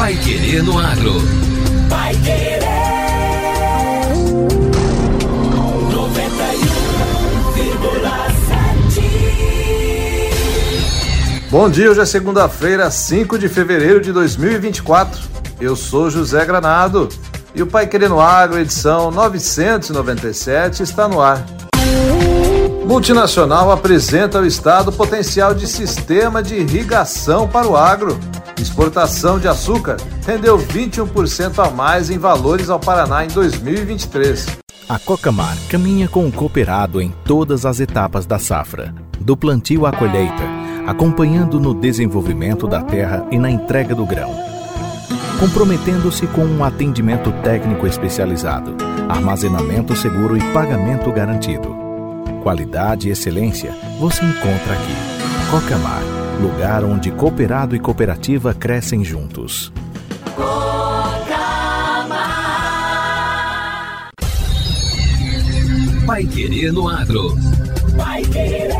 Pai Querer no Agro. Pai Querer. 91,7. Bom dia, hoje é segunda-feira, 5 de fevereiro de 2024. Eu sou José Granado e o Pai Querer no Agro, edição 997, está no ar. Multinacional apresenta ao Estado potencial de sistema de irrigação para o agro. Exportação de açúcar rendeu 21% a mais em valores ao Paraná em 2023. A Cocamar caminha com o cooperado em todas as etapas da safra, do plantio à colheita, acompanhando no desenvolvimento da terra e na entrega do grão. Comprometendo-se com um atendimento técnico especializado, armazenamento seguro e pagamento garantido. Qualidade e excelência você encontra aqui. Cocamar, lugar onde cooperado e cooperativa crescem juntos. Pai Querer no Agro. Pai Querer.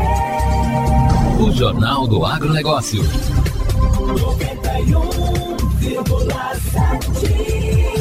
O Jornal do Agronegócio. 91,7.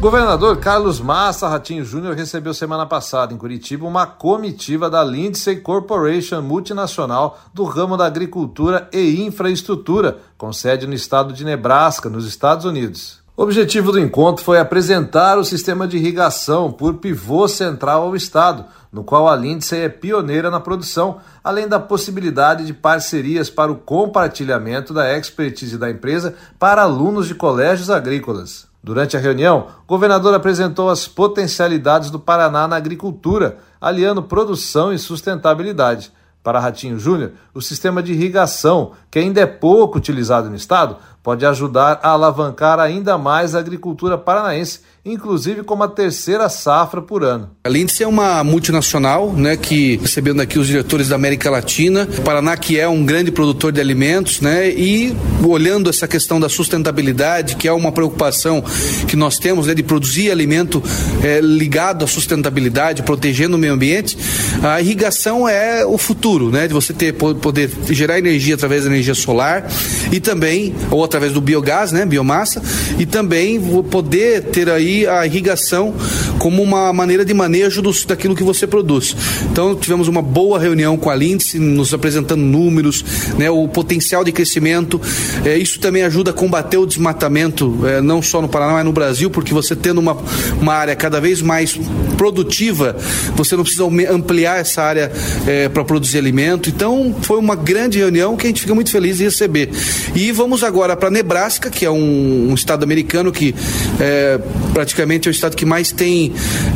Governador Carlos Massa Ratinho Júnior recebeu semana passada em Curitiba uma comitiva da Lindsay Corporation multinacional do ramo da agricultura e infraestrutura, com sede no estado de Nebraska, nos Estados Unidos. O objetivo do encontro foi apresentar o sistema de irrigação por pivô central ao Estado, no qual a Lindsay é pioneira na produção, além da possibilidade de parcerias para o compartilhamento da expertise da empresa para alunos de colégios agrícolas. Durante a reunião, o governador apresentou as potencialidades do Paraná na agricultura, aliando produção e sustentabilidade. Para Ratinho Júnior, o sistema de irrigação, que ainda é pouco utilizado no estado, pode ajudar a alavancar ainda mais a agricultura paranaense, inclusive como a terceira safra por ano. A Lindsay é uma multinacional, né, que recebendo aqui os diretores da América Latina, Paraná que é um grande produtor de alimentos, né, e olhando essa questão da sustentabilidade, que é uma preocupação que nós temos, né, de produzir alimento é, ligado à sustentabilidade, protegendo o meio ambiente, a irrigação é o futuro, né, de você ter poder gerar energia através da energia solar e também ou através do biogás, né, biomassa, e também poder ter aí a irrigação como uma maneira de manejo dos, daquilo que você produz. Então tivemos uma boa reunião com a Lindsay, nos apresentando números, né, o potencial de crescimento. É, isso também ajuda a combater o desmatamento, é, não só no Paraná, mas no Brasil, porque você tendo uma, uma área cada vez mais produtiva, você não precisa ampliar essa área é, para produzir alimento. Então foi uma grande reunião que a gente fica muito feliz de receber. E vamos agora para Nebraska, que é um, um estado americano que é, praticamente é o estado que mais tem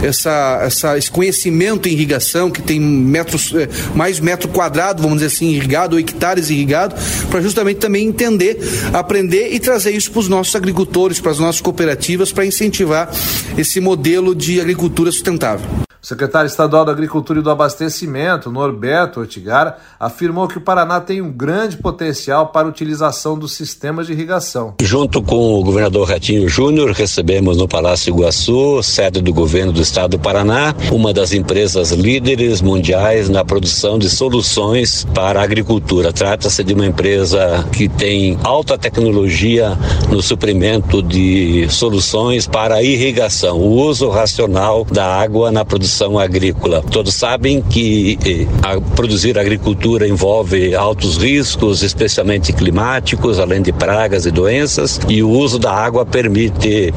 essa, essa, esse conhecimento em irrigação, que tem metros, é, mais metro quadrado, vamos dizer assim, irrigado, ou hectares irrigado, para justamente também entender, aprender e trazer isso para os nossos agricultores, para as nossas cooperativas, para incentivar esse modelo de agricultura sustentável. O secretário estadual da Agricultura e do Abastecimento, Norberto Ortigara, afirmou que o Paraná tem um grande potencial para a utilização dos sistemas de irrigação. Junto com o governador Ratinho Júnior, recebemos no Palácio Iguaçu, sede do governo do estado do Paraná, uma das empresas líderes mundiais na produção de soluções para a agricultura. Trata-se de uma empresa que tem alta tecnologia no suprimento de soluções para a irrigação, o uso racional da água na produção produção agrícola. Todos sabem que eh, a produzir agricultura envolve altos riscos, especialmente climáticos, além de pragas e doenças, e o uso da água permite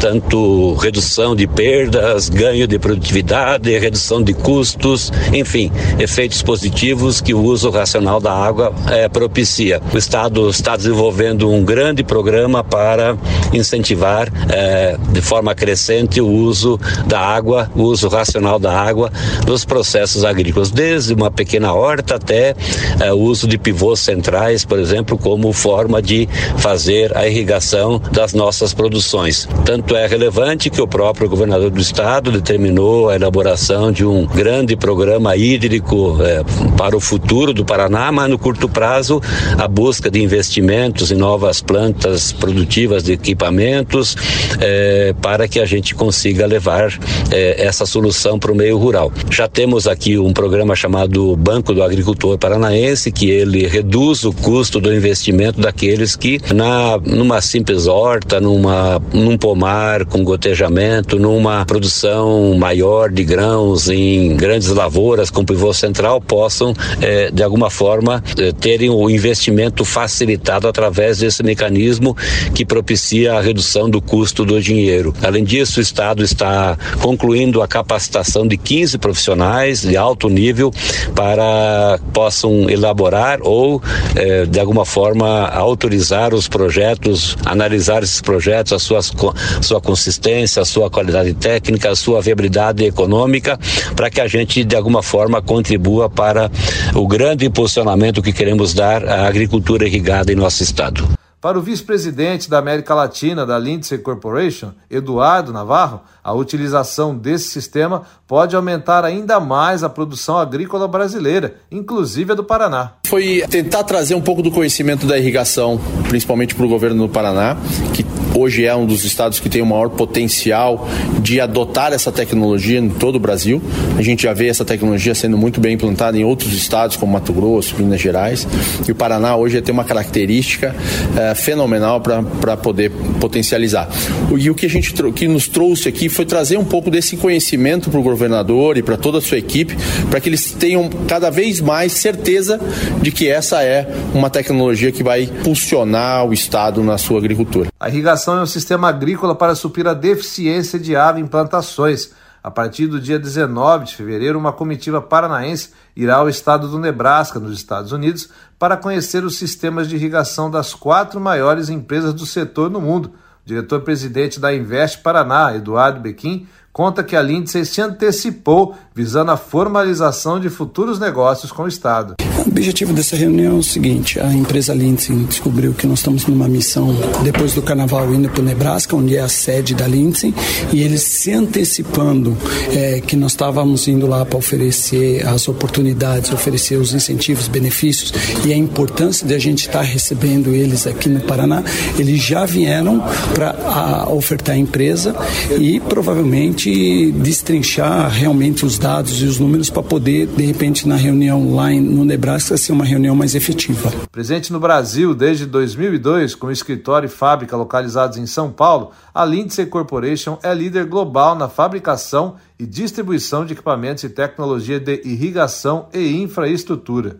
tanto redução de perdas, ganho de produtividade, redução de custos, enfim, efeitos positivos que o uso racional da água eh, propicia. O Estado está desenvolvendo um grande programa para incentivar eh, de forma crescente o uso da água, o uso racional da água nos processos agrícolas, desde uma pequena horta até eh, o uso de pivôs centrais, por exemplo, como forma de fazer a irrigação das nossas produções. Tanto é relevante que o próprio governador do estado determinou a elaboração de um grande programa hídrico eh, para o futuro do Paraná, mas no curto prazo a busca de investimentos em novas plantas produtivas de equipamentos eh, para que a gente consiga levar essa solução para o meio rural. Já temos aqui um programa chamado Banco do Agricultor Paranaense, que ele reduz o custo do investimento daqueles que na numa simples horta, numa num pomar com gotejamento, numa produção maior de grãos em grandes lavouras com pivô central possam eh, de alguma forma eh, terem o investimento facilitado através desse mecanismo que propicia a redução do custo do dinheiro. Além disso, o Estado está concluindo a capacitação de 15 profissionais de alto nível para possam elaborar ou, eh, de alguma forma, autorizar os projetos, analisar esses projetos, a sua, consistência, a sua qualidade técnica, a sua viabilidade econômica, para que a gente, de alguma forma, contribua para o grande impulsionamento que queremos dar à agricultura irrigada em nosso Estado. Para o vice-presidente da América Latina da Lindsay Corporation, Eduardo Navarro, a utilização desse sistema pode aumentar ainda mais a produção agrícola brasileira, inclusive a do Paraná. Foi tentar trazer um pouco do conhecimento da irrigação, principalmente para o governo do Paraná, que hoje é um dos estados que tem o maior potencial de adotar essa tecnologia em todo o Brasil. A gente já vê essa tecnologia sendo muito bem implantada em outros estados, como Mato Grosso, Minas Gerais. E o Paraná hoje tem uma característica é, fenomenal para poder potencializar. E o que a gente que nos trouxe aqui foi trazer um pouco desse conhecimento para o governador e para toda a sua equipe, para que eles tenham cada vez mais certeza de que essa é uma tecnologia que vai impulsionar o Estado na sua agricultura. A irrigação é um sistema agrícola para suprir a deficiência de água em plantações. A partir do dia 19 de fevereiro, uma comitiva paranaense irá ao estado do Nebraska, nos Estados Unidos, para conhecer os sistemas de irrigação das quatro maiores empresas do setor no mundo diretor-presidente da Invest Paraná, Eduardo Bequim, conta que a Lindsay se antecipou visando a formalização de futuros negócios com o Estado. O objetivo dessa reunião é o seguinte: a empresa Lindsay descobriu que nós estamos numa missão depois do carnaval indo para o Nebraska, onde é a sede da Lindsay, e eles se antecipando é, que nós estávamos indo lá para oferecer as oportunidades, oferecer os incentivos, benefícios e a importância de a gente estar tá recebendo eles aqui no Paraná, eles já vieram para ofertar a empresa e provavelmente destrinchar realmente os dados e os números para poder, de repente, na reunião lá no Nebraska, ser uma reunião mais efetiva. Presente no Brasil desde 2002, com escritório e fábrica localizados em São Paulo, a Lindsay Corporation é líder global na fabricação e distribuição de equipamentos e tecnologia de irrigação e infraestrutura.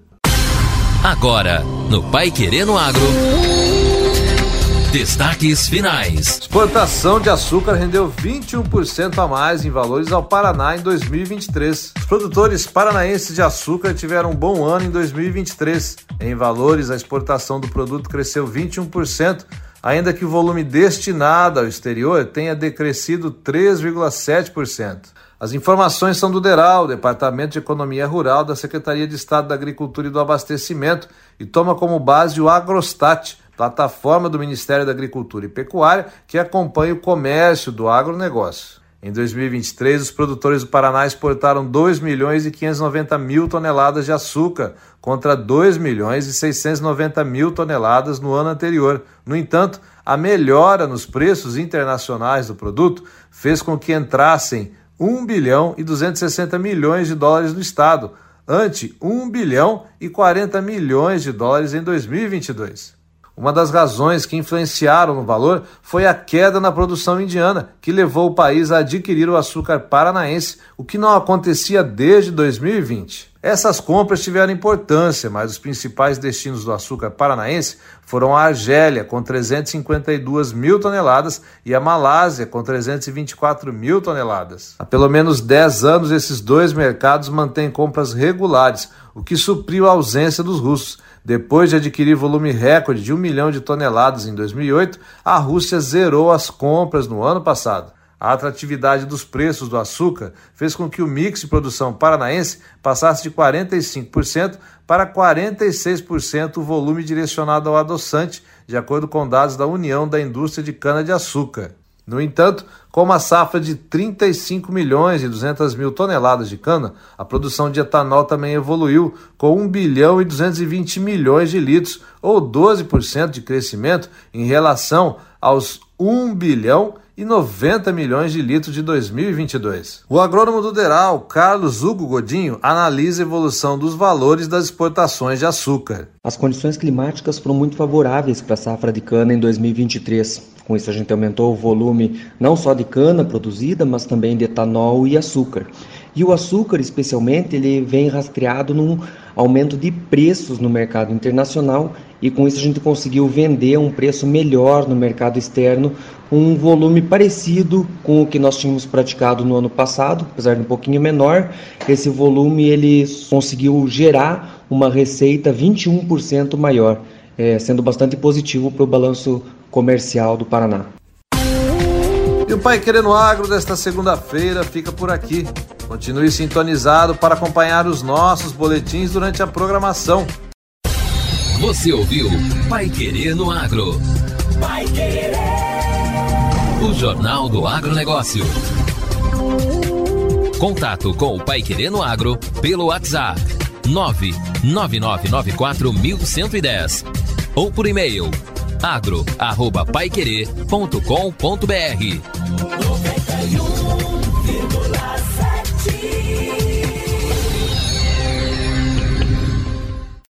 Agora, no Pai Querendo Agro. Destaques finais. Exportação de açúcar rendeu 21% a mais em valores ao Paraná em 2023. Os produtores paranaenses de açúcar tiveram um bom ano em 2023. Em valores, a exportação do produto cresceu 21%, ainda que o volume destinado ao exterior tenha decrescido 3,7%. As informações são do DERAL, Departamento de Economia Rural da Secretaria de Estado da Agricultura e do Abastecimento, e toma como base o Agrostat, plataforma do Ministério da Agricultura e Pecuária que acompanha o comércio do agronegócio. Em 2023, os produtores do Paraná exportaram 2 milhões e 590 mil toneladas de açúcar, contra 2 milhões e 690 mil toneladas no ano anterior. No entanto, a melhora nos preços internacionais do produto fez com que entrassem 1 bilhão e 260 milhões de dólares no estado, ante 1 bilhão e 40 milhões de dólares em 2022. Uma das razões que influenciaram no valor foi a queda na produção indiana, que levou o país a adquirir o açúcar paranaense, o que não acontecia desde 2020. Essas compras tiveram importância, mas os principais destinos do açúcar paranaense foram a Argélia, com 352 mil toneladas, e a Malásia, com 324 mil toneladas. Há pelo menos 10 anos, esses dois mercados mantêm compras regulares, o que supriu a ausência dos russos depois de adquirir volume recorde de um milhão de toneladas em 2008, a Rússia zerou as compras no ano passado. A atratividade dos preços do açúcar fez com que o mix de produção paranaense passasse de 45% para 46% o volume direcionado ao adoçante, de acordo com dados da União da Indústria de Cana-de-Açúcar. No entanto, com uma safra de 35 milhões e 200 mil toneladas de cana, a produção de etanol também evoluiu, com 1 bilhão e 220 milhões de litros, ou 12% de crescimento em relação aos 1 bilhão e 90 milhões de litros de 2022. O agrônomo do Deral, Carlos Hugo Godinho, analisa a evolução dos valores das exportações de açúcar. As condições climáticas foram muito favoráveis para a safra de cana em 2023. Com isso, a gente aumentou o volume não só de cana produzida, mas também de etanol e açúcar. E o açúcar, especialmente, ele vem rastreado num aumento de preços no mercado internacional e com isso a gente conseguiu vender um preço melhor no mercado externo, um volume parecido com o que nós tínhamos praticado no ano passado, apesar de um pouquinho menor. Esse volume ele conseguiu gerar uma receita 21% maior, é, sendo bastante positivo para o balanço comercial do Paraná. E o Pai Querendo Agro desta segunda-feira fica por aqui. Continue sintonizado para acompanhar os nossos boletins durante a programação. Você ouviu Pai Querer no Agro. Pai Querer. O Jornal do Agronegócio. Contato com o Pai Querer no Agro pelo WhatsApp 999941110 ou por e-mail agro@paiquerer.com.br.